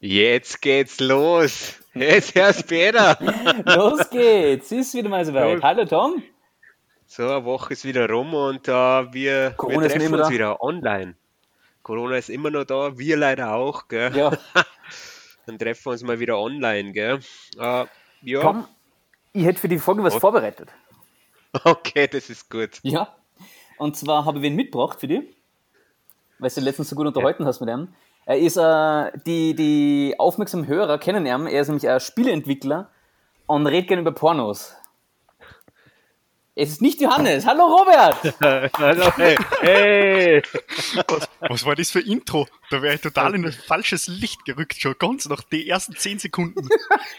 Jetzt geht's los. Jetzt hörst Peter. Los geht's. Ist wieder mal soweit. Los. Hallo Tom. So, eine Woche ist wieder rum und äh, wir, Corona wir ist treffen immer uns wieder online. Corona ist immer noch da, wir leider auch, gell? Ja, Dann treffen wir uns mal wieder online, gell? Äh, ja, Tom, ich hätte für die Folge was Was? vorbereitet. okay, das ist gut. Ja. Und zwar habe ich wen mitgebracht für dich, weil du letztens so gut unterhalten hast mit ihm. Er ist, äh, die, die aufmerksamen Hörer kennen ihn. Er ist nämlich ein Spieleentwickler und redet gerne über Pornos. Es ist nicht Johannes. Hallo Robert! Hallo, hey, hey. Was, was war das für Intro? Da wäre ich total in ein falsches Licht gerückt, schon ganz nach den ersten 10 Sekunden.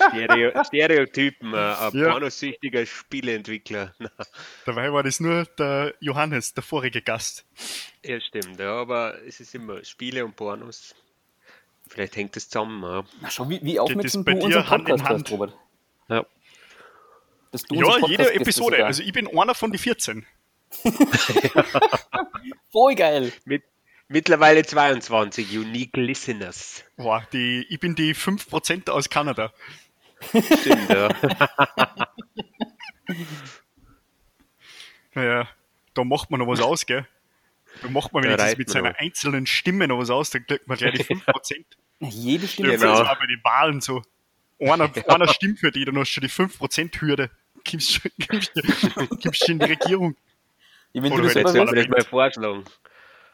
Stereo, Stereotypen, äh, ein Ja. pornosüchtiger Spieleentwickler. Dabei war das nur der Johannes, der vorige Gast. ja, stimmt, ja, aber es ist immer Spiele und Pornos. Vielleicht hängt das zusammen. Ja. Na, schau, wie, wie aufmerksam du unseren Hand in Podcast Hand? Robert. Ja. Dass du Ja, jede Episode. Also ich bin einer von die 14. Voll geil. Mit, mittlerweile 22 Unique Listeners. Boah, die, ich bin die 5% aus Kanada. Stimmt, ja. Naja, da macht man noch was aus, gell? Da macht man wenigstens mit seiner einzelnen Stimme noch was aus, dann kriegt man gleich die 5%. Jede Stimme. Genau. Das war bei den Wahlen so. Einer, einer stimmt für die, dann hast du schon die 5%-Hürde. Gibst gibst, gibst schon in die Regierung. Ja, Oder du das jetzt vielleicht mal vorschlagen.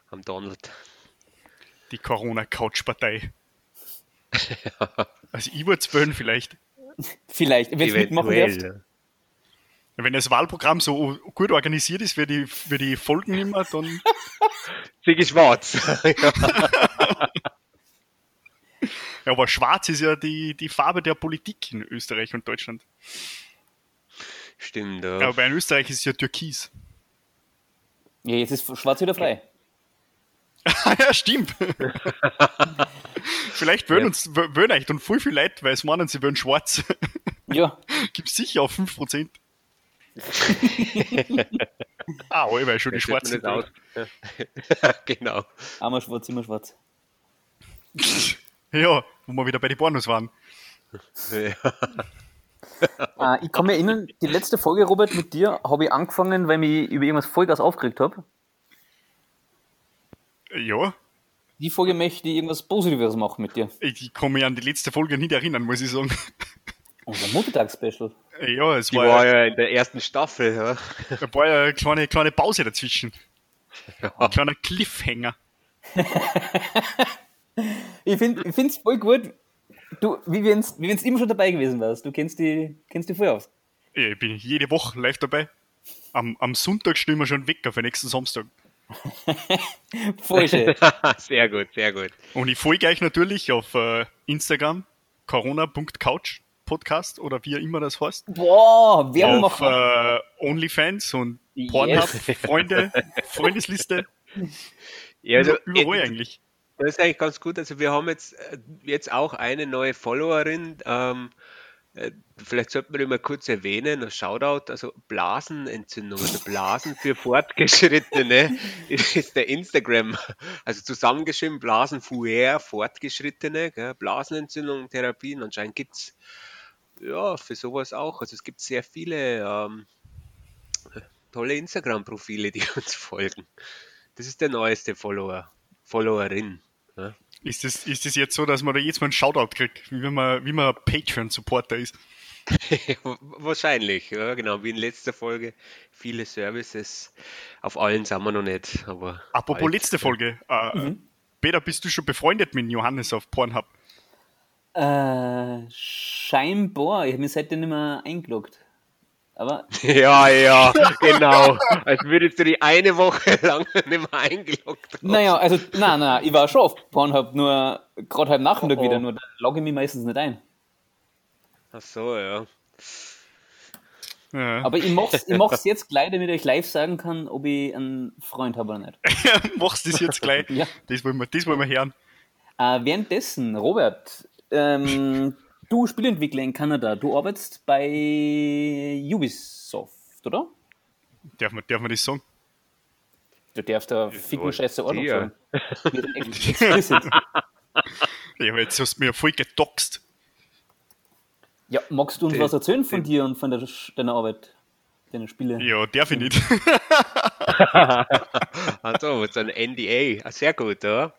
Am Donald. Die Corona-Couch-Partei. Also ich würde es wählen vielleicht. vielleicht, wenn du mitmachen darfst. Wenn das Wahlprogramm so gut organisiert ist, wie die, wie die Folgen immer, dann Sigi Schwarz. Ja, aber schwarz ist ja die, die Farbe der Politik in Österreich und Deutschland. Stimmt, Ja, aber in Österreich ist es ja türkis. Ja, jetzt ist Schwarz wieder frei. Ja, stimmt. Vielleicht wollen Ja. uns w- wollen euch dann voll viel Leute, weil es meinen, sie wollen schwarz. Ja, Gibt sicher auf 5%. ah, oh, weil schon die aus. Ja. genau. einmal schwarz, immer schwarz. Ja, wo wir wieder bei den Pornos waren. Ja. Äh, ich kann mich erinnern, die letzte Folge, Robert, mit dir habe ich angefangen, weil ich mich über irgendwas Vollgas aufgeregt habe. Ja, Die Folge möchte ich irgendwas Positives machen mit dir. ich kann mich an die letzte Folge nicht erinnern, muss ich sagen. Unser Muttertagsspecial. Ja, es Die war, war ja, ja in der ersten Staffel. Ja. da war ja eine kleine, kleine Pause dazwischen. Ja. Ein kleiner Cliffhanger. Ich finde es voll gut, du, wie wenn es wie wenn's immer schon dabei gewesen wärst. Du kennst die, kennst die voll aus. Ja, Ich bin jede Woche live dabei. Am, am Sonntag stellen wir schon weg auf den nächsten Samstag. Voll schön. sehr gut, sehr gut. Und ich folge euch natürlich auf äh, Instagram, corona.couch Podcast oder wie immer das heißt. Boah, Werbung auf machen. äh, OnlyFans und Yes. Pornhub, Freunde, Freundesliste, Ja, also, über, überall eigentlich. Das ist eigentlich ganz gut. Also wir haben jetzt, äh, jetzt auch eine neue Followerin. Ähm, äh, vielleicht sollte man die mal kurz erwähnen, ein Shoutout, also Blasenentzündung, also Blasen für Fortgeschrittene ist der Instagram, also zusammengeschrieben Blasen für Fortgeschrittene, gell? Blasenentzündung, Therapien, anscheinend gibt es ja für sowas auch. Also es gibt sehr viele ähm, tolle Instagram-Profile, die uns folgen. Das ist der neueste Follower, Followerin. Ja. Ist das, ist das jetzt so, dass man da jetzt mal einen Shoutout kriegt, wie wenn man, wie man Patreon-Supporter ist? Wahrscheinlich, ja, genau, wie in letzter Folge. Viele Services. Auf allen sind wir noch nicht, aber. Apropos bald. letzte Folge. Äh, Peter, bist du schon befreundet mit Johannes auf Pornhub? Äh, scheinbar. Ich habe mich seitdem nicht mehr eingeloggt. Aber Ja, ja, genau. Als würdest du die eine Woche lang nicht mehr eingeloggt haben. Naja, also, nein, nein, ich war schon auf Pornhub, nur gerade halb Nachmittag Oh, oh. wieder, nur da logge ich mich meistens nicht ein. Ach so, ja. Ja. Aber ich mach's, ich mach's jetzt gleich, damit ich live sagen kann, ob ich einen Freund habe oder nicht. Machst du das jetzt gleich? Ja. Das wollen wir, das wollen wir hören. Äh, währenddessen, Robert, ähm, du Spielentwickler in Kanada, du arbeitest bei Ubisoft, oder? Darf man, darf man das sagen? Du darfst da ficken scheiße Ordnung sagen. Ja, aber jetzt hast du mir voll gedoxt. Ja, magst du uns was erzählen von dir und von der, deiner Arbeit, deiner Spiele? Ja, darf ich nicht. Also, so ein NDA. Sehr gut, ja.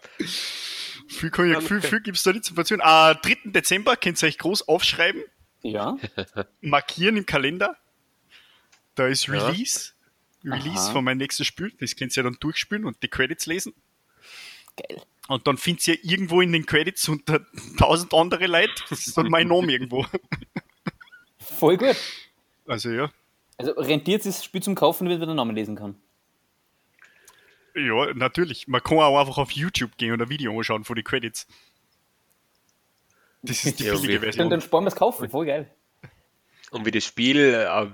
Viel, ich, viel, viel gibt es da nicht zu erzählen. Ah, 3. Dezember könnt ihr euch groß aufschreiben, Ja. markieren im Kalender. Da ist Ja. Release. Release Aha. von meinem nächsten Spiel. Das könnt ihr ja dann durchspielen und die Credits lesen. Geil. Und dann findet ihr irgendwo in den Credits unter tausend andere Leute. Das ist dann mein Name irgendwo. Voll gut. Also ja. Also rentiert sich das Spiel zum Kaufen, wenn man den Namen lesen kann. Ja, natürlich. Man kann auch einfach auf YouTube gehen und ein Video anschauen von den Credits. Das ist die Ja, billige Version. dann sparen wir es kaufen. Voll geil. Und wie das Spiel, äh,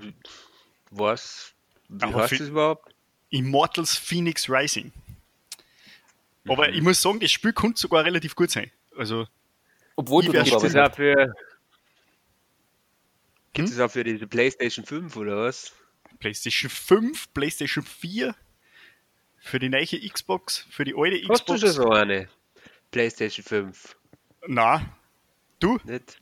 was, wie Aber heißt das überhaupt? Immortals Phoenix Rising. Aber Mhm. ich muss sagen, das Spiel könnte sogar relativ gut sein. Also, Obwohl du gearbeitet auch für, gibt Hm? es auch für diese PlayStation 5 oder was? PlayStation 5, PlayStation 4, für die neue Xbox, für die alte Hast du Xbox. schon so eine? PlayStation 5? Na, du? Nicht?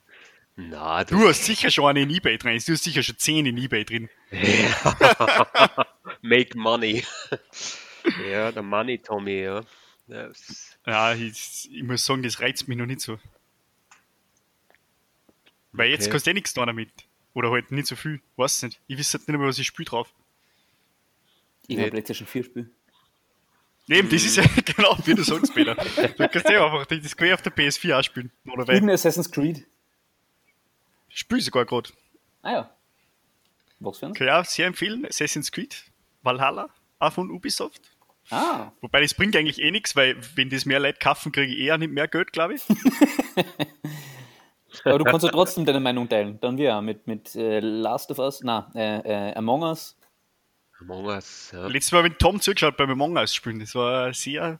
Na, Du hast sicher schon eine in Ebay drin. Du hast sicher schon 10 in Ebay drin. Make money. ja, der Money Tommy, ja. Das, Ja, ich, ich muss sagen, das reizt mich noch nicht so. Weil jetzt Okay. kannst du eh nichts tun damit. Oder halt nicht so viel. Weiß nicht. Ich weiß halt nicht mehr, was ich spiele drauf. Ich habe Nee. PlayStation 4 Spiel. Eben, das ist ja genau, wie du sagst, Peter. Du kannst ja einfach das quer auf der PS4 auch spielen. Oder Irgendein Assassin's Creed. ich spiele sogar gerade. Ah ja. Was für ein? Kann ich auch sehr empfehlen. Assassin's Creed, Valhalla, auch von Ubisoft. Ah, Wobei das bringt eigentlich eh nichts, weil wenn das mehr Leute kaufen, kriege ich eher nicht mehr Geld, glaube ich. aber du kannst ja trotzdem deine Meinung teilen. Dann wir mit, mit äh, Last of Us, na, äh, äh, Among Us. Among Us, ja. Letztes Mal, wenn Tom zugeschaut beim Among Us spielen, das war sehr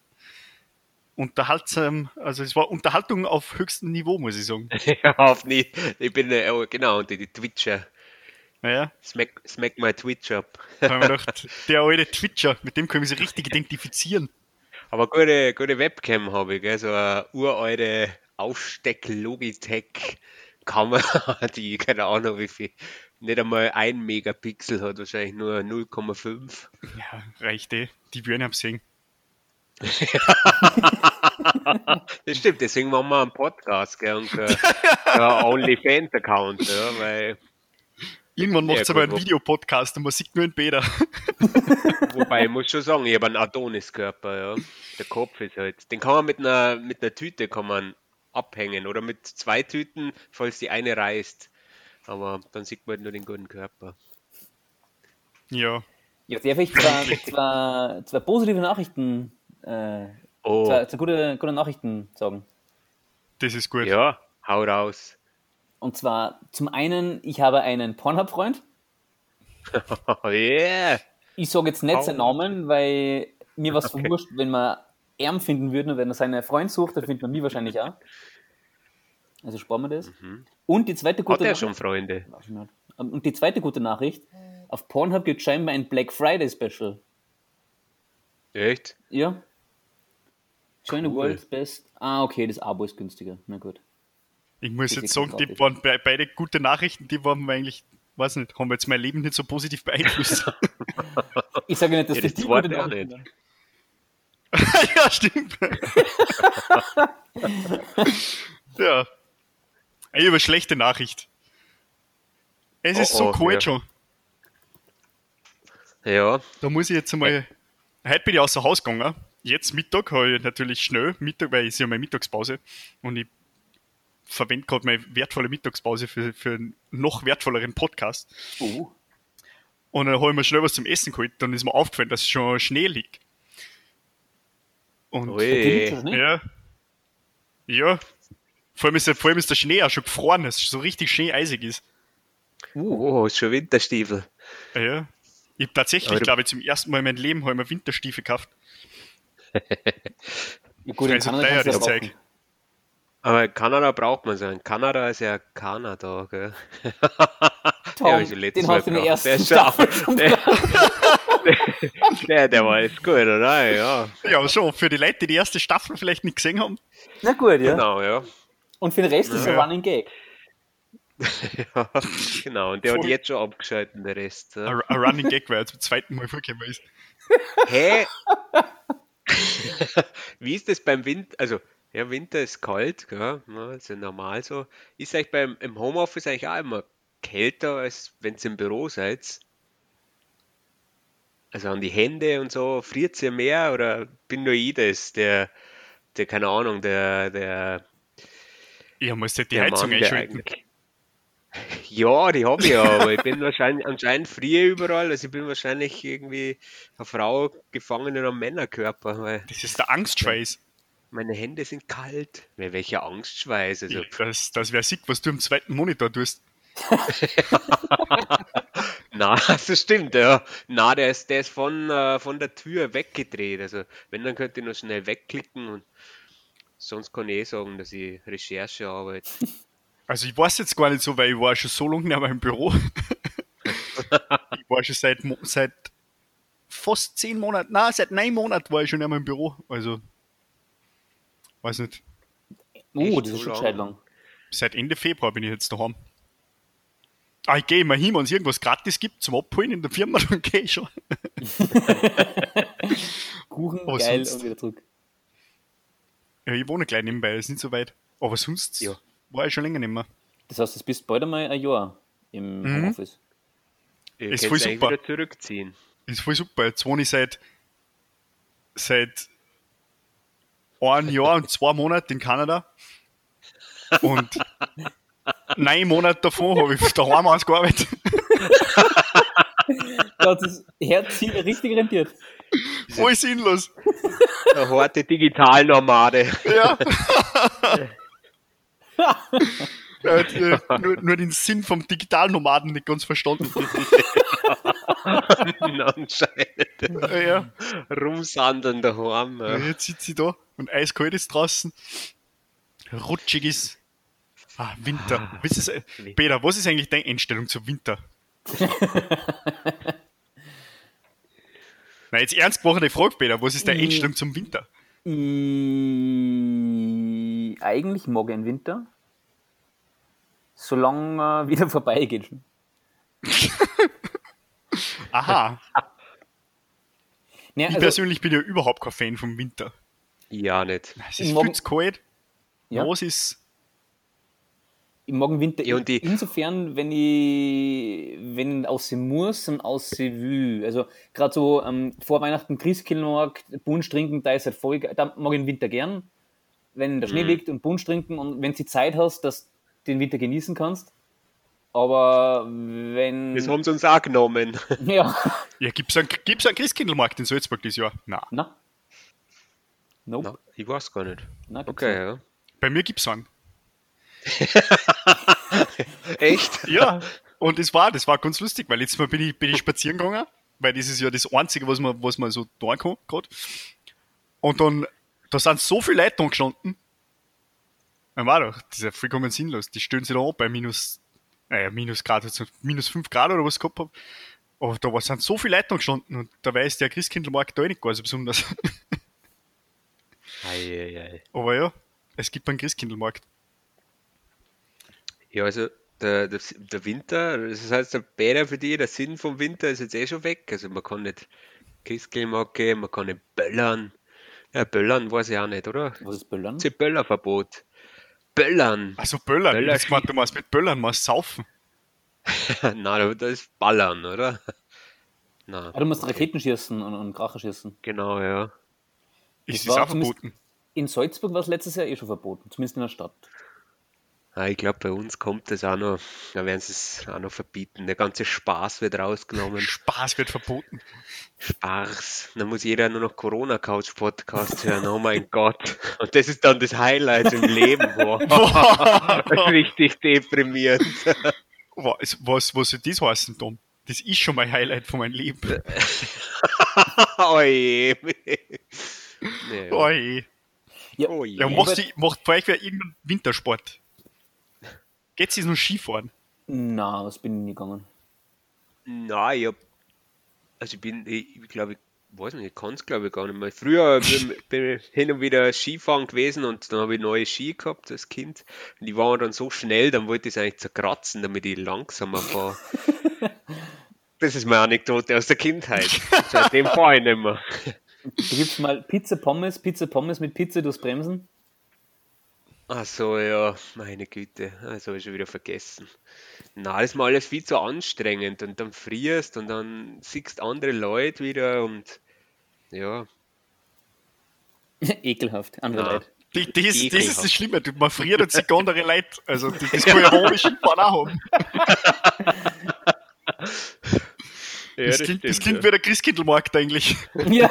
unterhaltsam, also es war Unterhaltung auf höchstem Niveau, muss ich sagen. ja, auf nicht. Ich bin, äh, genau, die, die Twitcher. Naja, Smack, smack my Twitch wir gedacht, der alte Twitcher, mit dem können wir sich richtig identifizieren. Aber gute, gute Webcam habe ich, gell? so eine uralte Aufsteck-Logitech-Kamera, die keine Ahnung wie viel, nicht einmal ein Megapixel hat, wahrscheinlich nur 0,5. Ja, reicht eh. Die Bühne haben gesehen. Das stimmt, deswegen machen wir einen Podcast gell? und kein OnlyFans-Account, ja, weil, Irgendwann macht es aber einen Videopodcast und man sieht nur einen Bäder. wobei ich muss schon sagen, ich habe einen Adoniskörper, ja. Der Kopf ist halt, den kann man mit einer, mit einer Tüte kann man abhängen oder mit zwei Tüten, falls die eine reißt. Aber dann sieht man halt nur den guten Körper. Ja, Ja, darf ich zwei, zwei, zwei positive Nachrichten, äh, Oh, zwei, zwei gute, gute Nachrichten sagen. das ist gut. ja, hau raus. Und zwar zum einen, ich habe einen Pornhub-Freund. Oh, yeah. Ich sage jetzt nicht seinen Namen, weil mir was Okay. verwurscht, wenn man Erm finden würde und wenn er seinen Freund sucht, dann findet man mich wahrscheinlich auch. Also sparen wir das. Und die zweite Hat gute er Nachricht. schon Freunde? Nicht. Und die zweite gute Nachricht: Auf Pornhub gibt es scheinbar ein Black Friday Special. Echt? Ja. Join the Cool. World's Best. Ah, okay, das Abo ist günstiger. Na gut. Ich muss Das jetzt sagen, die waren be- beide gute Nachrichten, die waren eigentlich, weiß nicht, haben jetzt mein Leben nicht so positiv beeinflusst. Ich sage nicht, dass Ja, das das die gute auch Nachricht nicht. ja, stimmt. ja. Ich habe eine schlechte Nachricht. Es ist Oh, so oh, kalt ja. schon. Ja, Da muss ich jetzt einmal. Heute bin ich außer Haus gegangen. Jetzt Mittag habe ich natürlich schnell Mittag, weil es ist ja meine Mittagspause. Und ich verwende gerade meine wertvolle Mittagspause für, für einen noch wertvolleren Podcast. Uh, Und dann habe ich mir schnell was zum Essen geholt. Dann ist mir aufgefallen, dass schon Schnee liegt. Und ui. Ja. Ja. Vor allem, ist, der- vor allem ist der Schnee auch schon gefroren, dass es so richtig schneeeisig ist. Oh, ist schon Winterstiefel. Ja. Ich habe tatsächlich, Aber du- glaube ich, zum ersten Mal in meinem Leben habe ich mir Winterstiefel gekauft. Ja, gut, in Also Kanada teuer, das ja Zeug. Aber in Kanada braucht man so. In Kanada ist ja Kanada, gell? Tom, Ja, ich den hast du in der ersten Der Staffel schon der, der, der war jetzt gut, oder? Ja, Ja, schon. Für die Leute, die die erste Staffel vielleicht nicht gesehen haben. Na gut, ja. genau, ja. Und für den Rest ist es ein Ja. Running Gag. ja genau, und der hat Voll. jetzt schon abgeschalten, der Rest. Ja. Ein, ein Running Gag, weil er zum zweiten Mal vorgekommen ist. Hä? Wie ist das beim Winter? Also, ja, Winter ist kalt, gell? Ja, ist ja normal so. Ist eigentlich beim im Homeoffice eigentlich auch immer kälter, als wenn ihr im Büro seid? Also an die Hände und so, friert ihr mehr oder bin nur ich das, der, der, keine Ahnung, der, der, Ich muss die der Heizung einschalten. Ja, die habe ich ja, aber ich bin wahrscheinlich anscheinend friere überall, also ich bin wahrscheinlich irgendwie eine Frau gefangen in einem Männerkörper, Das ist der Angstschweiß. meine Hände sind kalt. Wel- Welcher Angstschweiß, also Das, das wäre sick, was du im zweiten Monitor tust. Na, das stimmt, ja. Na, der ist, der ist von, äh, von der Tür weggedreht. Also, wenn, dann könnte ich noch schnell wegklicken und sonst kann ich eh sagen, dass ich Recherche arbeite. Also ich weiß jetzt gar nicht so, weil ich war schon so lange nicht mehr im Büro. ich war schon seit, seit fast zehn Monaten, nein, seit neun Monaten war ich schon nicht mehr im Büro. Also, weiß nicht, Oh, Echt das ist schon lang? lang. seit Ende Februar bin ich jetzt daheim. Ah, ich gehe immer hin, wenn es irgendwas gratis gibt zum Abholen in der Firma, dann gehe ich schon. Kuchen, Aber geil sonst- und wieder zurück. Ja, ich wohne gleich nebenbei, ist nicht so weit. Aber sonst Ja. war ich schon länger nicht mehr. Das heißt, du bist bald einmal ein Jahr im Mhm. Homeoffice. Ich Ist voll super. wieder zurückziehen. Ist voll super. Jetzt wohne ich seit, seit ein Jahr und zwei Monaten in Kanada. Und neun Monate davon habe ich daheim ausgearbeitet. Da hat das Herz hier richtig rentiert. Voll sinnlos. Eine harte Digitalnomade. Ja. Er hat äh, nur, nur den Sinn vom Digitalnomaden nicht ganz verstanden. Anscheinend. Ja, ja. Rumsandeln daheim. Ja. Jetzt sitzt sie da und eiskalt ist draußen. Rutschig ist. Ah, Winter. Was ist, äh, Peter, was ist eigentlich deine Einstellung zum Winter? Na, jetzt ernst gesprochene Frage, Peter. Was ist deine Einstellung zum Winter? Ich, eigentlich mag ich den Winter. Solange er wieder vorbeigeht. Aha. Ja, Ich also, persönlich bin ja überhaupt kein Fan vom Winter. Ja, nicht. Es ist viel zu kalt. Ja. Was ist. Ich mag den Winter Ja, und die- insofern, wenn ich, wenn ich aussehen muss und aussehen will. Also gerade so ähm, vor Weihnachten Christkindlmarkt, Punsch trinken, da ist halt voll, da mag ich den Winter gern. Wenn der Schnee Mhm. liegt und Punsch trinken und wenn du Zeit hast, dass du den Winter genießen kannst. Aber wenn. Das haben sie uns auch genommen. Ja. Ja, gibt es einen, gibt's einen Christkindlmarkt in Salzburg dieses Jahr? Nein. Na. Nope. Na, ich weiß gar nicht. Gibt's Okay, nicht. ja. Bei mir gibt es einen. Echt? Ja, und das war, das war ganz lustig, weil letztes Mal bin ich, bin ich spazieren gegangen, weil das ist ja das Einzige, was man, was man so tun kann, gerade. Und dann, da sind so viele Leute gestanden. Dann war doch, das ist ja vollkommen sinnlos. Die stellen sich da an bei minus, naja, minus Grad, also minus 5 Grad oder was gehabt hab. Aber da sind so viele Leute gestanden und da weiß der Christkindlmarkt da nicht gar so besonders. Eieiei. Aber ja, es gibt einen Christkindlmarkt. Ja, also der, der, der Winter, das heißt, der Bäder für die, der Sinn vom Winter ist jetzt eh schon weg. Also man kann nicht Christkindlmarkt gehen, man kann nicht böllern. Ja, böllern weiß ich auch nicht, oder? Was ist Böllern? Das ist Böllerverbot. Böllern. Also Böllern, Böller- ich gemeint, du meinst mit Böllern mal saufen. Nein, das ist Ballern, oder? Na, Ah, du musst Raketen schießen und, und Kracher schießen. genau, ja. Ist Das das auch verboten? In Salzburg war es letztes Jahr eh schon verboten, zumindest in der Stadt. Ah, ich glaube, bei uns kommt das auch noch, da werden sie es auch noch verbieten. Der ganze Spaß wird rausgenommen. Spaß wird verboten. Spaß. Dann muss jeder nur noch Corona-Couch-Podcast hören. Oh mein Gott. Und das ist dann das Highlight im Leben. Boah. Richtig deprimierend. Was, was, was soll das heißen, Tom? Das ist schon mein Highlight von meinem Leben. oh je. Nee, Oh je. Ja, Oh je. Ja, macht, macht bei euch wer irgendeinen Wintersport? Geht sie noch Skifahren? Na, das bin ich nie gegangen. Nein, ich hab, also ich bin, ich, ich glaube, ich weiß nicht, ich kann es glaube ich gar nicht mehr. Früher bin, bin ich hin und wieder Skifahren gewesen und dann habe ich neue Ski gehabt als Kind. Und die waren dann so schnell, dann wollte ich es eigentlich zerkratzen, damit ich langsamer fahre. das ist meine Anekdote aus der Kindheit. Seitdem fahre ich nicht mehr. Du gibst mal Pizza Pommes, Pizza Pommes mit Pizza durchs Bremsen. Ach so, ja, meine Güte, das habe ich schon wieder vergessen. Na, das ist mal alles viel zu anstrengend und dann frierst und dann siehst andere Leute wieder und ja, Ekelhaft, andere Na. Leute. Die, das, das ist das Schlimme, du- man friert und sieht andere Leute. Also, das, das kann ja Skifahren auch haben. ja Das, klingt, das stimmt, klingt ja. wie der Christkindlmarkt eigentlich. Ja.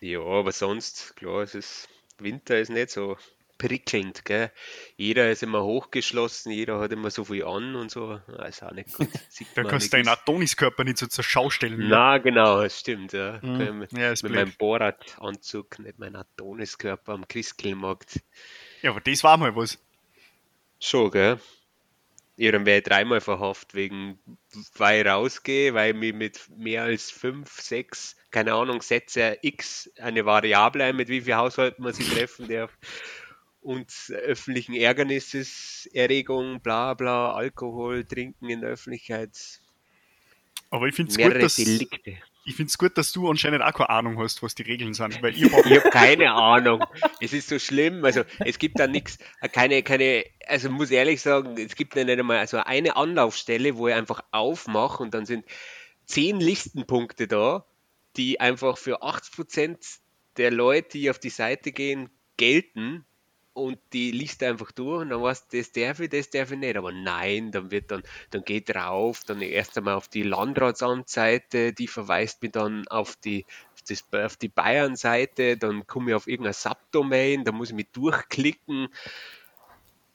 Ja, aber sonst, klar, es ist, Winter ist nicht so prickelnd, gell? Jeder ist immer hochgeschlossen, jeder hat immer so viel an und so. Ah, ist auch nicht gut. Da kannst du deinen. Adoniskörper nicht so zur Schau stellen. Na, genau, das stimmt, ja. Ich Mit, Ja, mit meinem Borat-Anzug, nicht mein Adoniskörper am Christkindlmarkt. Ja, aber das war mal was. Schon, gell? Ja, dann wäre ich dreimal verhaftet wegen, weil ich rausgehe, weil ich mich mit mehr als fünf, sechs, keine Ahnung, Sätze X, eine Variable ein, mit wie viel Haushalten man sich treffen darf. Und öffentlichen Ärgernisses, Erregung, bla bla, Alkohol, Trinken in der Öffentlichkeit, Aber ich finde es gut, dass, Delikte. Ich find's gut, dass du anscheinend auch keine Ahnung hast, was die Regeln sind. Weil ich Ich habe keine Ahnung. Es ist so schlimm. Also es gibt da nichts, keine, keine, also muss ehrlich sagen, es gibt ja nicht einmal also eine Anlaufstelle, wo ich einfach aufmache und dann sind zehn Listenpunkte da, die einfach für 80% der Leute, die auf die Seite gehen, gelten. Und die liest einfach durch und dann weißt du, das darf ich, das darf ich nicht. Aber nein, dann wird dann, dann geht drauf, dann erst einmal auf die Landratsamtsseite, die verweist mich dann auf die, das, auf die Bayern-Seite, dann komme ich auf irgendeine Subdomain, da muss ich mich durchklicken.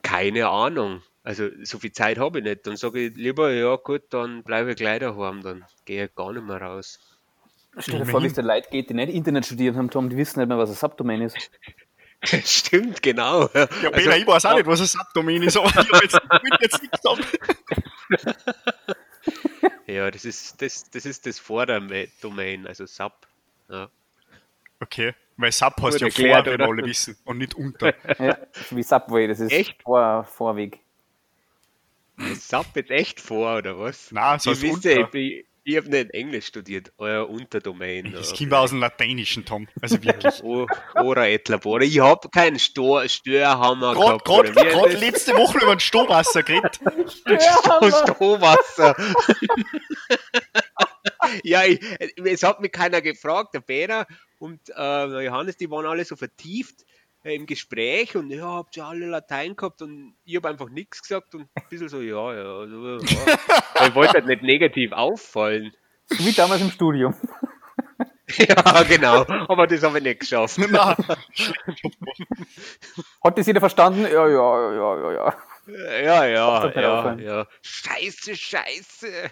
Keine Ahnung. Also so viel Zeit habe ich nicht. Dann sage ich lieber, ja gut, dann bleibe ich gleich daheim, dann gehe ich gar nicht mehr raus. Stell dir vor, wie es den Leuten geht, die nicht Internet studiert haben, Tom, die wissen nicht mehr, was ein Subdomain ist. Stimmt, genau. ja, Also, Peter, ich weiß auch nicht, was ein Subdomain ist, aber ich jetzt, ich will jetzt nichts sagen. ja, das ist das, das ist das Vorderdomain, also Sub. Ja. Okay, weil Sub heißt ja erklärt, vor, wie oder? wir alle wissen, und nicht unter. Ja, wie Subway, das ist Echt? Vor, Vorweg. Ist Sub jetzt echt vor, oder was? Nein, so ich heißt wisse, unter. ich, bin- ich habe nicht Englisch studiert, euer Unterdomain. Das kommt aus dem Lateinischen, Tom. Also wirklich. O- Ora et labora. Ich habe keinen Stor Störhammer Gerade gehabt. gerade letzte Woche über den Strohwasser geredet. Strohwasser. ja, ich, es hat mich keiner gefragt, der Peter und äh, der Johannes, die waren alle so vertieft im Gespräch und ja, habt ihr alle Latein gehabt und ich habe einfach nichts gesagt und ein bisschen so, ja, ja. Also, ja. Ich wollte halt nicht negativ auffallen. So wie damals im Studium. ja, genau, aber das habe ich nicht geschafft. Nein. Hat das jeder verstanden? Ja, ja, ja, ja, ja. Ja, ja, ja, ja. Scheiße, scheiße.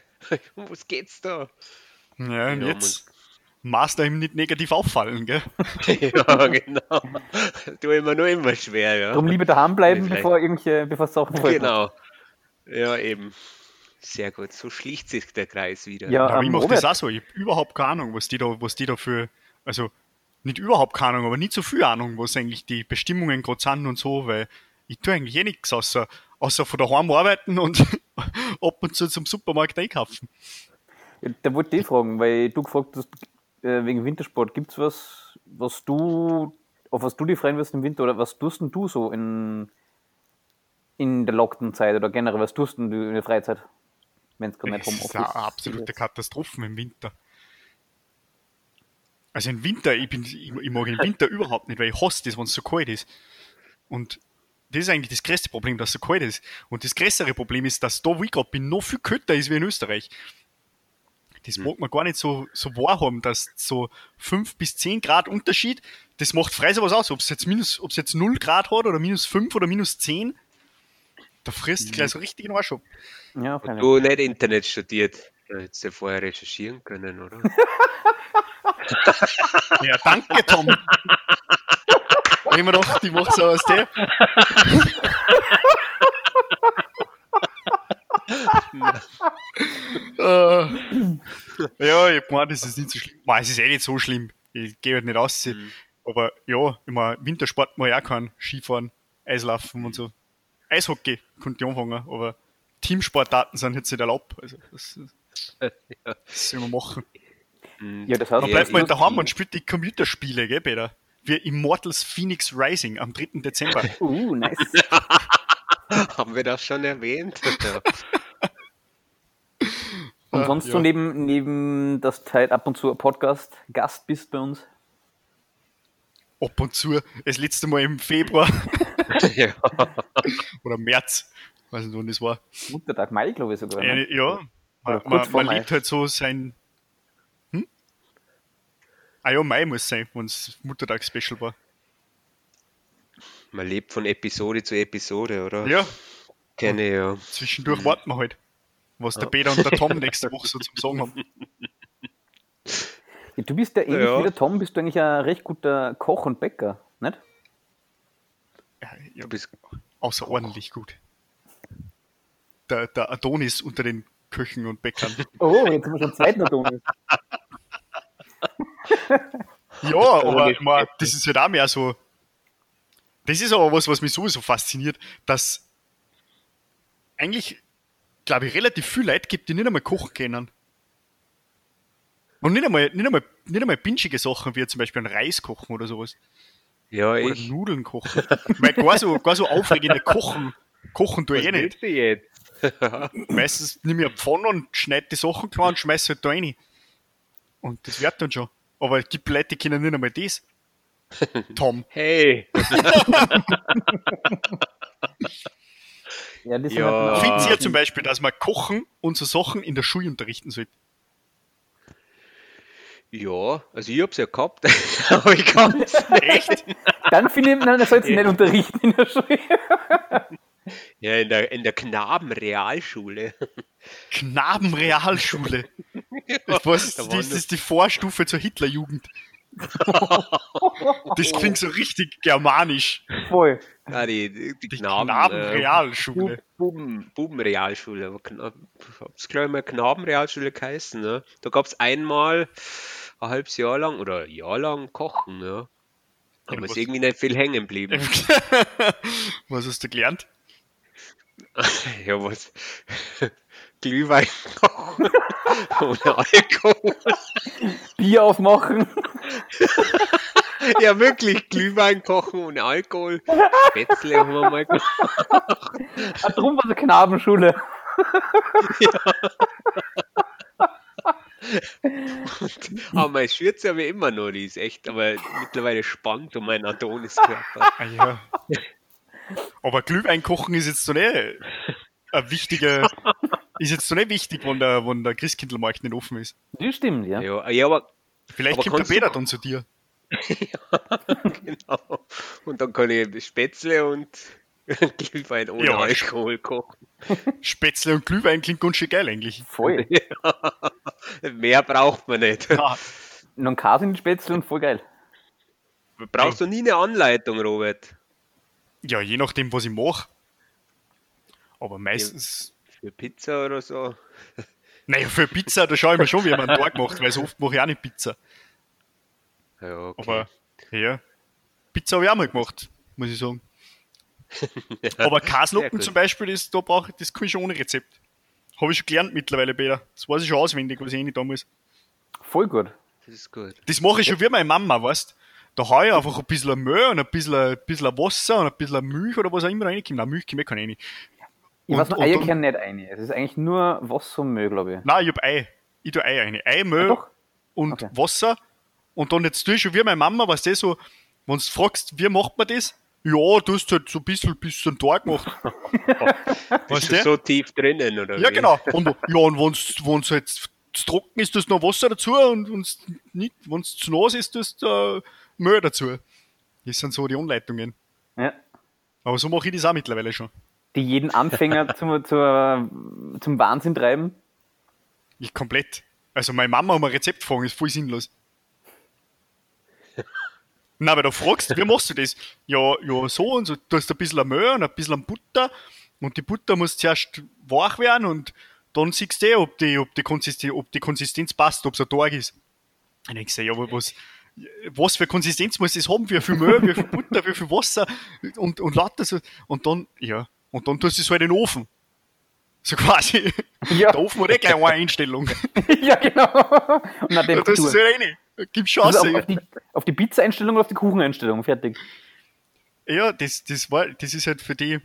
Um was geht's da? Ja, und Ja, jetzt Master ihm nicht negativ auffallen, gell? ja, genau. Tu immer nur immer schwer, ja. Darum lieber daheim bleiben, Vielleicht. bevor irgendwelche, bevor Sachen folgen. Genau. Ja, eben. Sehr gut. So schließt sich der Kreis wieder. Ja, Aber ich ähm, mache Robert, das auch so. Ich habe überhaupt keine Ahnung, was die da, was die da für, also nicht überhaupt keine Ahnung, aber nicht so viel Ahnung, was eigentlich die Bestimmungen gerade sind und so, weil ich tue eigentlich eh nichts außer, außer von daheim arbeiten und ab und zu zum Supermarkt einkaufen. da wollte ich fragen, weil du gefragt hast, äh, wegen Wintersport, gibt es was, was du, auf was du dich freuen wirst im Winter oder was tust denn du so in, in der Lockdown-Zeit oder generell, was tust du in der Freizeit, wenn es gerade nicht Das ist eine Homeoffice absolute ist? Katastrophe im Winter. Also im Winter, ich, bin, ich, ich mag im Winter überhaupt nicht, weil ich hasse das, wenn es so kalt ist. Und das ist eigentlich das größte Problem, dass es so kalt ist. Und das größere Problem ist, dass da, wo ich gerade bin, noch viel kälter ist wie in Österreich. Das mag man gar nicht so, so wahrhaben, dass so 5 bis 10 Grad Unterschied, das macht frei sowas aus, ob es jetzt minus, ob es jetzt 0 Grad hat oder minus 5 oder minus 10. Da frisst gleich so richtig in den Arsch ab. Ja, du nicht Internet studiert. Da hättest du ja vorher recherchieren können, oder? Ja, danke, Tom. Ich hab mir gedacht, ich mach so aus der. Ja, ich meine, das ist nicht so schlimm. Nein, es ist eh nicht so schlimm. Ich gehe halt nicht raus. Mhm. Aber ja, ich meine, Wintersport muss ich auch können. Skifahren, Eislaufen und so. Eishockey konnte ich anfangen, aber Teamsportarten sind jetzt nicht erlaubt. Also, das, Ja. das soll man machen. Mhm. Ja, das heißt, Dann Ja, bleibt man ich- daheim und spielt die Computerspiele, gell, Peter? Wie Immortals Phoenix Rising am 3. Dezember. Uh, nice. Haben wir das schon erwähnt? Und sonst ja. so neben, neben das Zeit ab und zu ein Podcast Gast bist bei uns. Ab und zu. Das letzte Mal im Februar ja. oder März. Weiß nicht, wann das war. Muttertag Mai, glaube ich sogar. Ne? Äh, ja, man, Oder man, man lebt halt so sein. Hm? Ah ja, Mai muss sein, wenn es Muttertag-Special war. Man lebt von Episode zu Episode, oder? Ja, Kenne ich, ja. zwischendurch warten wir halt, was der Peter und der Tom nächste Woche so zum Sagen haben. Ja, Du bist ja ähnlich Ja. wie der Tom, bist du eigentlich ein recht guter Koch und Bäcker, nicht? Ja, ja, Du bist außerordentlich gut. Der, der Adonis unter den Köchen und Bäckern. Oh, jetzt sind wir schon zweiten Adonis. Ja, aber ich mein, das ist halt auch mehr so. Das ist aber was, was mich sowieso fasziniert, dass eigentlich, glaube ich, relativ viele Leute gibt, die nicht einmal kochen können. Und nicht einmal, nicht einmal, nicht einmal pinchige Sachen, wie zum Beispiel ein Reis kochen oder sowas. Ja, Oder ich. Nudeln kochen. Weil gar so, gar so aufregende Kochen, kochen tue ich eh nicht. jetzt? Meistens nehme ich eine Pfanne und schneide die Sachen klar und schmeiße halt da rein. Und das wird dann schon. Aber es gibt Leute, die können nicht einmal das. Tom. Hey! Ja, das Ja. halt Findet ihr zum Beispiel, dass man Kochen und so Sachen in der Schule unterrichten sollte? Ja, also ich hab's ja gehabt, aber ich kann's nicht. Dann finde ich, nein, das sollst du nicht unterrichten in der Schule. Ja, in der, in der Knabenrealschule. Knabenrealschule. Was, Da das, waren das ist die Vorstufe zur Hitlerjugend. Das klingt so richtig germanisch. Voll. Ja, die, die, die Knaben, äh, Knabenrealschule. Buben, Bubenrealschule. Hab's glaube ich mal Knabenrealschule geheißen. Ne? Da gab's einmal ein halbes Jahr lang oder ein Jahr lang Kochen. Ja. Aber Ja, ist was- irgendwie nicht viel hängen geblieben. Was hast du gelernt? ja, was? Glühwein kochen ohne Alkohol. Bier aufmachen. Ja, wirklich, Glühwein kochen ohne Alkohol. Spätzle haben wir mal gemacht. Ah, drum war es eine Knabenschule. Aber meine Schürze habe ich immer noch, die ist echt, aber mittlerweile spannt um meinen Adoniskörper. Ah, ja. Aber Glühwein kochen ist jetzt so nicht ein wichtiger, ist jetzt so nicht wichtig, wenn der, wenn der Christkindlmarkt nicht offen ist. Das stimmt, ja. Ja, ja aber Vielleicht Aber kommt der Peter dann zu dir. genau. Und dann kann ich Spätzle und Glühwein ohne Ja, Alkohol kochen. Spätzle und Glühwein klingt ganz schön geil eigentlich. Voll. Mehr braucht man nicht. Und dann Käse in die Spätzle und voll geil. Brauchst du nie eine Anleitung, Robert? ja, je nachdem, was ich mache. Aber meistens, Für Pizza oder so? naja, für Pizza, da schaue ich mir schon, wie man einen Tag macht, weil so oft mache ich auch nicht Pizza. Ja, okay. Aber ja, Pizza habe ich auch mal gemacht, muss ich sagen. Aber Sehr Kaslocken zum Beispiel, das, da brauche ich, das kann ich schon ohne Rezept. Habe ich schon gelernt mittlerweile, Peter. Das weiß ich schon auswendig, was ich eh nicht da muss. Voll gut. Das ist gut. Das mache ich schon wie meine Mama, weißt Da haue ich einfach ein bisschen Mehl und ein bisschen, ein bisschen Wasser und ein bisschen Milch oder was auch immer reinkommt. Nein, Milch kommt eh keine rein. Ich Und- weiß noch, und Eier kennen nicht ein. Es ist eigentlich nur Wasser und Mehl, glaube ich. Nein, ich habe Ei. Ich tue Ei rein. Ei, Mehl Ah, und Okay. Wasser. Und dann jetzt tue ich schon wie meine Mama, was das so, wenn du fragst, wie macht man das? Ja, du hast halt so ein bisschen bis zum Tag gemacht. Bist weißt du du? so tief drinnen, oder Ja, wie? genau. Und, ja, und wenn es halt zu trocken ist, tust du noch Wasser dazu und wenn es zu nass ist, tust du äh, Mehl dazu. Das sind so die Anleitungen. Ja. Aber so mache ich das auch mittlerweile schon. Die jeden Anfänger zum, zur, zum Wahnsinn treiben. Ich komplett. Also meine Mama um ein Rezept fragen, ist voll sinnlos. Na, weil du fragst, wie machst du das? Ja, ja, so und so. Du hast ein bisschen Mehl und ein bisschen Butter und die Butter muss zuerst wach werden und dann siehst du eh, ob die, ob die, Konsistenz, ob die Konsistenz passt, ob es ein Tag ist. Und ich sehe, ja, aber was, was für Konsistenz muss das haben, wie viel Mehl, wie viel Butter, wie viel Wasser und, und lauter so. Und dann, ja, und dann tust du es halt in den Ofen. So quasi. Ja. Der Ofen hat eh gleich eine Einstellung. ja, genau. Und nach Da tust du es halt rein. Gib also Chance. auf, auf, die, auf die Pizza-Einstellung oder auf die Kuchen-Einstellung, fertig. Ja, das, das, war, das ist halt für die.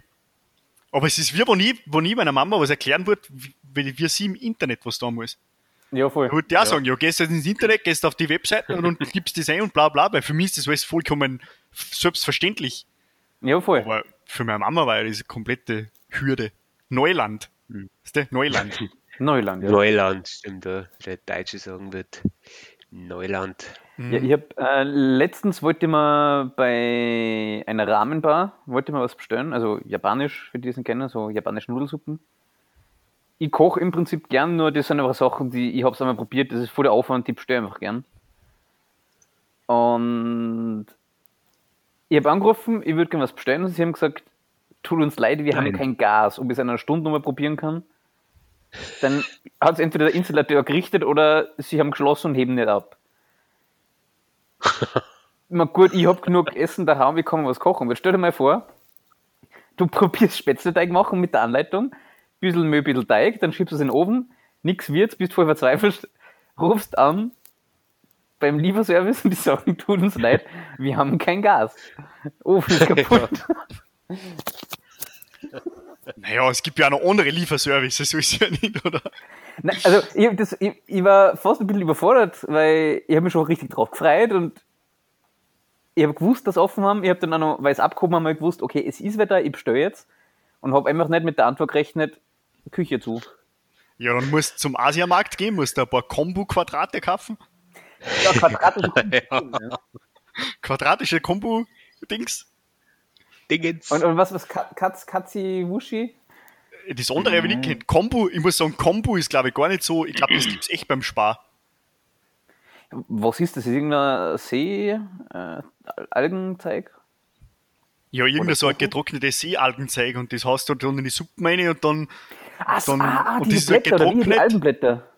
Aber es ist wie, wenn ich, wenn ich meiner Mama was erklären würde, wie, wie sie im Internet was da muss. Ja, voll. Ich würde ja sagen, ja, gehst jetzt ins Internet, gehst auf die Webseite und, und gibst das ein und bla bla, weil für mich ist das alles vollkommen selbstverständlich. Ja, voll. Aber für meine Mama war ja diese komplette Hürde. Neuland. Hm. Weißt du? Neuland. Neuland, ja. Neuland, stimmt, ja. der Deutsche sagen wird. Neuland. Ja, ich hab, äh, letztens wollte ich mal bei einer Ramenbar wollte mal was bestellen, also japanisch, für die es kennen, so japanische Nudelsuppen. Ich koche im Prinzip gern, nur das sind einfach Sachen, die ich habe es einmal probiert, das ist voll der Aufwand, die bestelle einfach gern. Und ich habe angerufen, ich würde gerne was bestellen und sie haben gesagt, tut uns leid, wir haben Nein. kein Gas, ob ich es in einer Stunde nochmal probieren kann. Dann hat es entweder der Installateur gerichtet oder sie haben geschlossen und heben nicht ab. Na gut, ich hab genug Essen daheim, kann mir was kochen. Aber stell dir mal vor, du probierst Spätzleteig machen mit der Anleitung, bisschen Mehl, bisschen Teig, dann schiebst du es in den Ofen, nix wird, bist voll verzweifelt, rufst an beim Lieferservice und die sagen, tut uns leid, wir haben kein Gas. Ofen ist kaputt. Naja, es gibt ja auch noch andere Lieferservices, so ist es ja nicht, oder? Nein, also ich, das, ich, ich war fast ein bisschen überfordert, weil ich habe mich schon richtig drauf gefreut und ich habe gewusst, dass sie offen haben. Ich habe dann auch noch, weil es abgehoben haben, gewusst, okay, es ist Wetter, ich bestelle jetzt und habe einfach nicht mit der Antwort gerechnet, Küche zu. Ja, dann musst du zum Asiamarkt gehen, musst du ein paar Kombu-Quadrate kaufen. Ja, quadratische Ja. ja. Quadratische Kombu-Dings. Dingens. Und, und was, was, Ka- Katz, Katzi, Wushi? Das andere habe ich nicht kennt. Kombu, ich muss sagen, Kombu ist glaube ich gar nicht so, ich glaube, das gibt es echt beim Spar. Was ist das? Ist irgendein See, äh, Algenteig? Ja, irgendein Oder so ein getrocknetes Seealgenzeug und das hast du dann in die Suppe rein und dann, Ah, so, Dann- ah, ah, und das ist ja Blätter, oder wie? Die getrocknet. Algenblätter.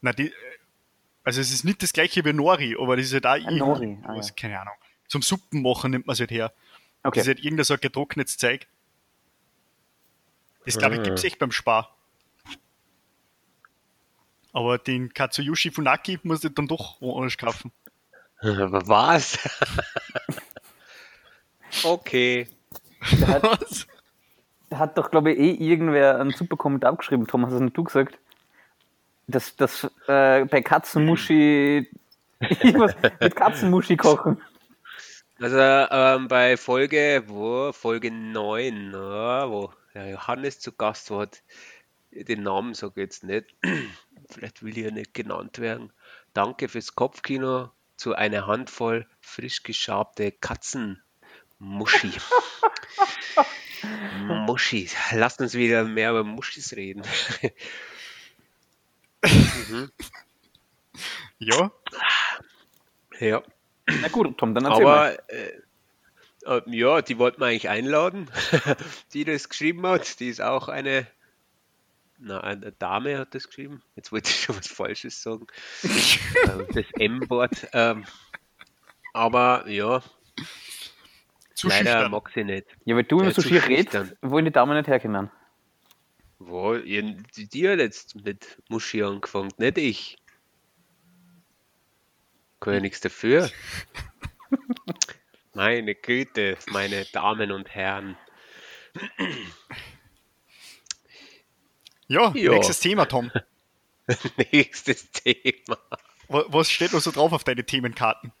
na die, also es ist nicht das gleiche wie Nori, aber das ist halt auch irgend- Nori, ah, was, ja. keine Ahnung. Zum Suppen machen nimmt man es halt her. Okay. Das ist halt irgendein so ein getrocknetes Zeug. Das glaube ich gibt es echt beim Spar. Aber den Katsuyushi Funaki musst du dann doch woanders kaufen. Was? okay. Hat, Was? Da hat doch, glaube ich, eh irgendwer einen super Kommentar geschrieben, Thomas, hast du gesagt? Dass, dass äh, bei Katzenmuschi irgendwas mit Katzenmuschi kochen. Also ähm, bei Folge, wo, Folge 9, ja, wo der Johannes zu Gast war, den Namen sage ich jetzt nicht, vielleicht will ja nicht genannt werden. Danke fürs Kopfkino zu einer Handvoll frisch geschabte Katzenmuschi. Muschis. Lasst uns wieder mehr über Muschis reden. Ja, ja. Na gut, Tom, dann erzähl mal. Aber äh, äh, ja, die wollten wir eigentlich einladen, die das geschrieben hat. Die ist auch eine, na, eine Dame hat das geschrieben. Jetzt wollte ich schon was Falsches sagen. Ähm, das M-Wort. Ähm, aber ja, zu leider schüchtern. mag sie nicht. Ja, weil du immer äh, so schier redest, wollen die Damen nicht herkommen. Wo, ihr- die, die hat jetzt mit Muschi angefangen, nicht ich. Kann ja nichts dafür. Meine Güte, meine Damen und Herren. Ja, Ja. nächstes Thema, Tom. Nächstes Thema. Wa- Was steht noch so drauf auf deine Themenkarten?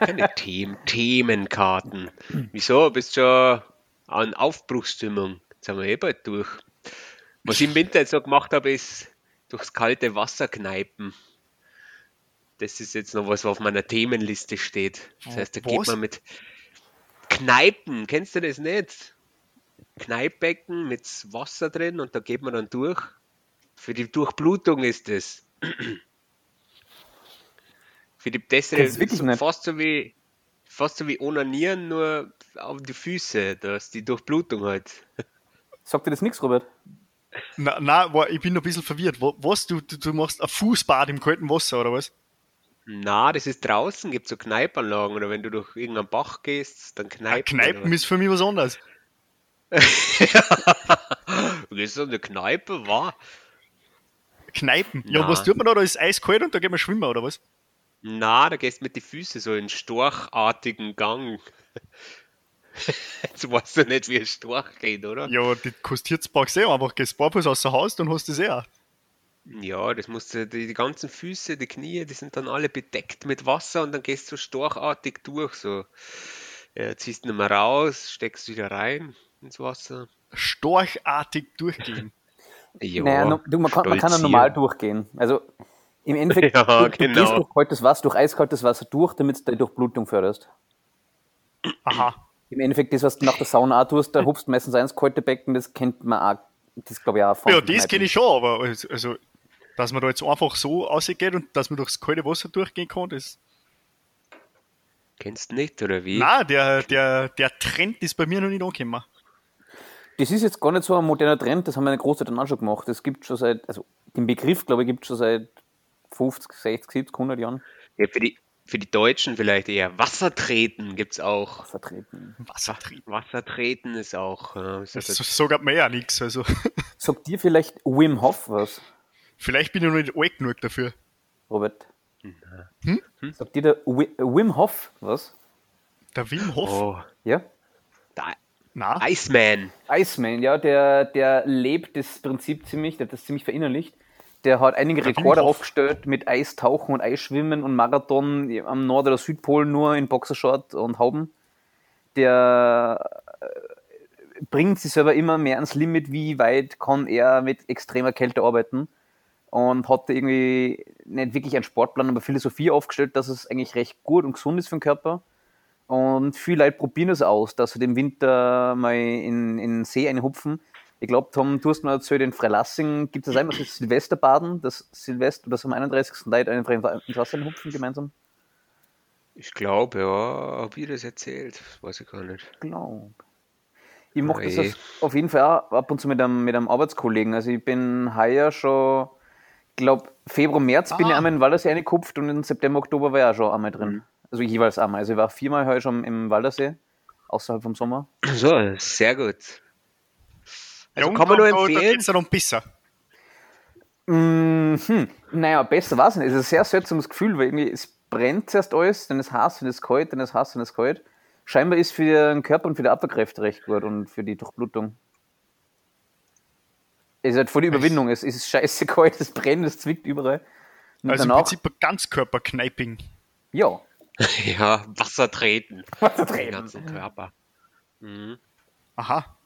Keine Themen, Themenkarten. Wieso? Bist schon an Aufbruchsstimmung. Jetzt sind wir eh bald durch. Was ich im Winter jetzt so gemacht habe, ist durchs kalte Wasser kneipen. Das ist jetzt noch was, was auf meiner Themenliste steht. Das heißt, da geht Was? man mit Kneipen. Kennst du das nicht? Kneippbecken mit Wasser drin und da geht man dann durch. Für die Durchblutung ist es. Für die bessere, Kenn's wirklich nicht. fast so wie fast so wie Onanieren, nur auf die Füße, dass die Durchblutung halt. Sagt dir das nichts, Robert? Na, na, wa- ich bin noch ein bisschen verwirrt. Wa- Was, du, du, du machst ein Fußbad im kalten Wasser, oder was? Na, das ist draußen, gibt so Kneipanlagen oder wenn du durch irgendeinen Bach gehst, dann Ja, Kneipen. Kneipen ist für mich was anderes. Du gehst in eine Kneipe, war? Kneipen. Ja, Na. was tut man da? Da ist eiskalt und da geht man schwimmen, oder was? Na, da gehst mit den Füßen so in storchartigen Gang. Jetzt weißt du nicht, wie ein Storch geht, oder? Ja, die kostet jetzt paar gesehen, einfach gehst barfuß außer Haus, dann hast du es eh auch. Ja, das musst du, die, die ganzen Füße, die Knie, die sind dann alle bedeckt mit Wasser und dann gehst du storchartig durch. So, ja, ziehst ihn mal raus, steckst wieder rein ins Wasser. Storchartig durchgehen. Ja, naja, no, du, man, kann, man kann ja normal durchgehen. Also im Endeffekt, Ja, du, du genau. gehst durch kaltes Wasser, durch eiskaltes Wasser durch, damit du deine Durchblutung förderst. Aha. Im Endeffekt, das, was du nach der Sauna auch tust, da hupst meistens ins kalte Becken, das kennt man auch. Das glaube ich auch von Ja, das kenne ich schon, aber also, dass man da jetzt einfach so rausgeht und dass man durchs kalte Wasser durchgehen kann, das. Kennst du nicht, oder wie? Nein, der, der, der Trend ist bei mir noch nicht angekommen. Das ist jetzt gar nicht so ein moderner Trend, das haben meine Großeltern auch schon gemacht. Das gibt schon seit, also den Begriff, glaube ich, gibt es schon seit 50, 60, 70, 100 Jahren Ja, für, die, für die Deutschen vielleicht eher Wassertreten gibt es auch. vertreten. Wassertrieb. Wassertreten ist auch. Ja, ist Das das sagt mir ja nichts. Also, Sagt dir vielleicht Wim Hof was, vielleicht bin ich noch nicht alt genug dafür. Robert? Hm? Sagt dir der Wi- Wim Hof was? Der Wim Hof? oh, Ja? der Nein. Iceman. Iceman, ja, der, der lebt das Prinzip ziemlich, der hat das ziemlich verinnerlicht. Der hat einige Der Rekorde aufgestellt mit Eistauchen und Eisschwimmen und Marathon am Nord- oder Südpol nur in Boxershort und Hauben. Der äh, bringt sich selber immer mehr ans Limit, wie weit kann er mit extremer Kälte arbeiten. Und hat da irgendwie nicht wirklich einen Sportplan, aber Philosophie aufgestellt, dass es eigentlich recht gut und gesund ist für den Körper. Und viele Leute probieren es aus, dass sie im Winter mal in, in den See einhupfen. Ich glaube, Tom, du hast mir erzählt, in Freilassing gibt es einmal das Silvesterbaden, das Silvester, das am 31. Leute einen ins Wasser einhupfen gemeinsam. Ich glaube, ja, habe ich das erzählt? Das weiß ich gar nicht. Glaub. Ich mache das Oje. als- auf jeden Fall auch ab und zu mit einem, mit einem Arbeitskollegen. Also ich bin heuer schon, ich glaube, Februar, März bin ich Ah. einmal in Waldersee reingekupft und im September, Oktober war ich auch schon einmal drin. Also jeweils einmal. Also ich war viermal heuer schon im Waldersee, außerhalb vom Sommer. So, sehr gut. Also Ja, kann man nur da, da, empfehlen. geht's dann besser. Mhm. Naja, besser war es nicht. Es ist ein sehr seltsames Gefühl, weil irgendwie es brennt zuerst alles, dann ist heiß, dann ist kalt, dann ist heiß, dann ist kalt. Scheinbar ist für den Körper und für die Abwehrkräfte recht gut und für die Durchblutung. Es ist halt voll die Überwindung. Es ist scheiße kalt, es brennt, es zwickt überall. Und Also im danach, Prinzip ein Ganzkörperkneiping. ja, Ja, Wasser treten. Wasser Den treten. ganzen Körper. Mhm. Aha.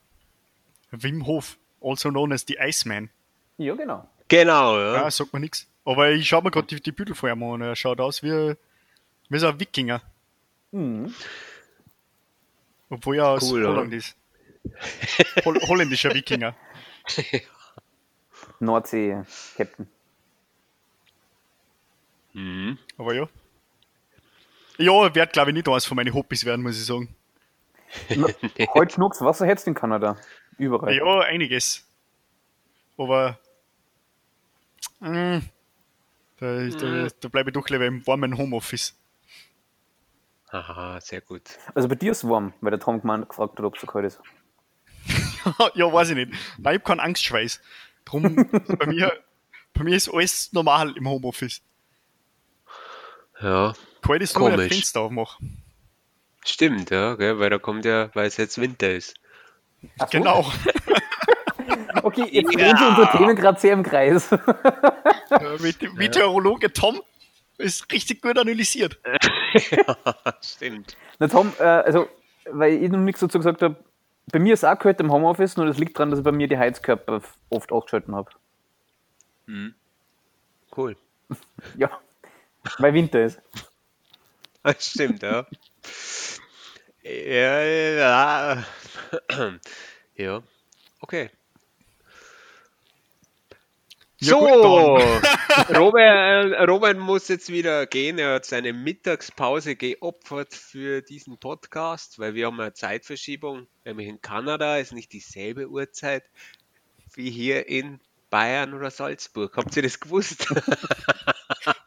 Wim Hof, also known as the Iceman. ja, genau. Genau, ja. Ja, sagt mir nichts. Aber ich schaue mir gerade die, die Bilder vor ihm an und er schaut aus wie, wie so ein Wikinger. Mhm. Obwohl er aus Cool, oder? Holland ist. Hol holländischer Wikinger. Nordsee-Captain. Mhm. Aber ja. Ja, wird glaube ich nicht eines von meinen Hobbys werden, muss ich sagen. Heute schnucks Wasser hättest in Kanada. Überall. Ja, einiges. Aber mm, da, da, da bleibe ich doch lieber im warmen Homeoffice. Aha, sehr gut. Also bei dir ist es warm, weil der Tom gemeint- gefragt hat, ob es so kalt ist. ja, weiß ich nicht. Nein, ich habe keinen Angstschweiß. Drum, bei mir, bei mir ist alles normal im Homeoffice. Ja, Kalt ist nur, wenn ich Komisch. Fenster aufmache. stimmt, ja, gell, weil da kommt ja, weil es jetzt Winter ist. Ach so. Genau. Okay, jetzt drehen sich unsere Themen gerade sehr im Kreis. Äh, Met- Meteorologe Tom ist richtig gut analysiert. Stimmt. Na Tom, äh, also, weil ich noch nichts dazu gesagt habe, bei mir ist es auch kalt im Homeoffice, nur das liegt daran, dass ich bei mir die Heizkörper oft ausgeschalten habe. Cool. Ja, weil Winter ist. Das stimmt, ja. Ja, ja. Ja, okay. Ja, so, Robert, äh, Robert muss jetzt wieder gehen. Er hat seine Mittagspause geopfert für diesen Podcast, weil wir haben eine Zeitverschiebung. Nämlich in Kanada ist nicht dieselbe Uhrzeit. wie hier in Bayern oder Salzburg. Habt ihr das gewusst?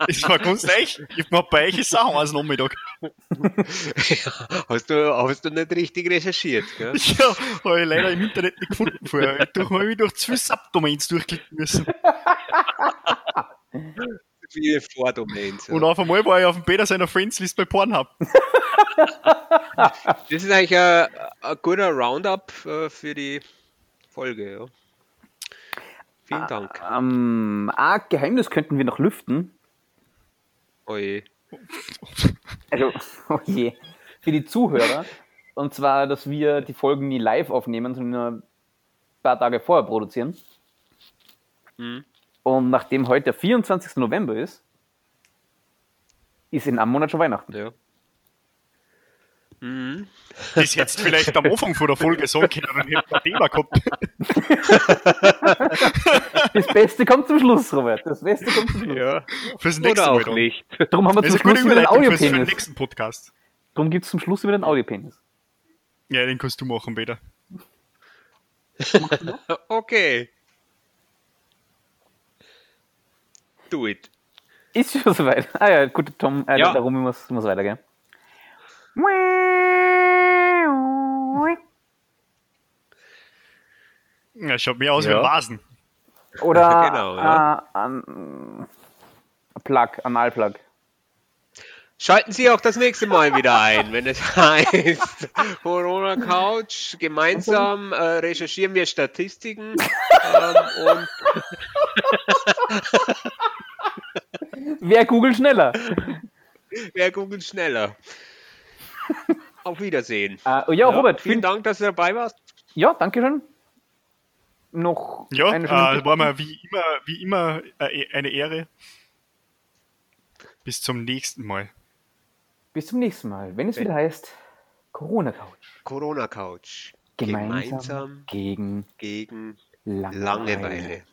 Das war ganz leicht. Ich hab bei euch Sachen als Nachmittag. ja, hast, du, hast du nicht richtig recherchiert, gell? Ja, habe ich leider im Internet nicht gefunden vorher. Ich habe mich durch zwei Subdomains durchklicken müssen. Viele Vordomains. Ja. Und auf einmal war ich auf dem Peter seiner Friends-List bei Pornhub. Das ist eigentlich ein, ein guter Roundup äh, für die Folge, ja. Vielen Dank. Ähm, ein Geheimnis könnten wir noch lüften. Oje. Also, oh je. Für die Zuhörer. Und zwar, dass wir die Folgen nie live aufnehmen, sondern nur ein paar Tage vorher produzieren. Hm. Und nachdem heute der 24. November ist, ist in einem Monat schon Weihnachten. Ja. Mhm. Das jetzt vielleicht am Anfang von der Folge sagen können, dann hätten wir ein Thema gehabt. Das Beste kommt zum Schluss, Robert. Das Beste kommt zum Schluss. ja. Fürs nächste Oder Mal auch dann. nicht. Darum haben wir zum ist Schluss wieder den fürs, für den Audiopenis. nächsten Podcast. Darum gibt es zum Schluss wieder den Audiopenis. Ja, den kannst du machen, Peter. Okay. Do it. Ist schon soweit. Ah ja, gut, Tom, äh, Ja. darum muss, muss weitergehen. Ja, schaut mehr aus wie Ja. ein Vasen. Oder Genau, ja. äh, an, Plug, Analplug. Schalten Sie auch das nächste Mal wieder ein, wenn es heißt Corona Couch. Gemeinsam äh, recherchieren wir Statistiken ähm, und Wer googelt schneller? wer googelt schneller. Auf Wiedersehen. Äh, oh ja, Robert, vielen vielen Dank, dass du dabei warst. Ja, danke schön. Noch Ja, eine äh, schöne war mir wie immer, wie immer äh, eine Ehre. Bis zum nächsten Mal. Bis zum nächsten Mal, wenn es wieder heißt Corona Couch. Corona Couch. Gemeinsam, Gemeinsam gegen gegen Langeweile. Langeweile.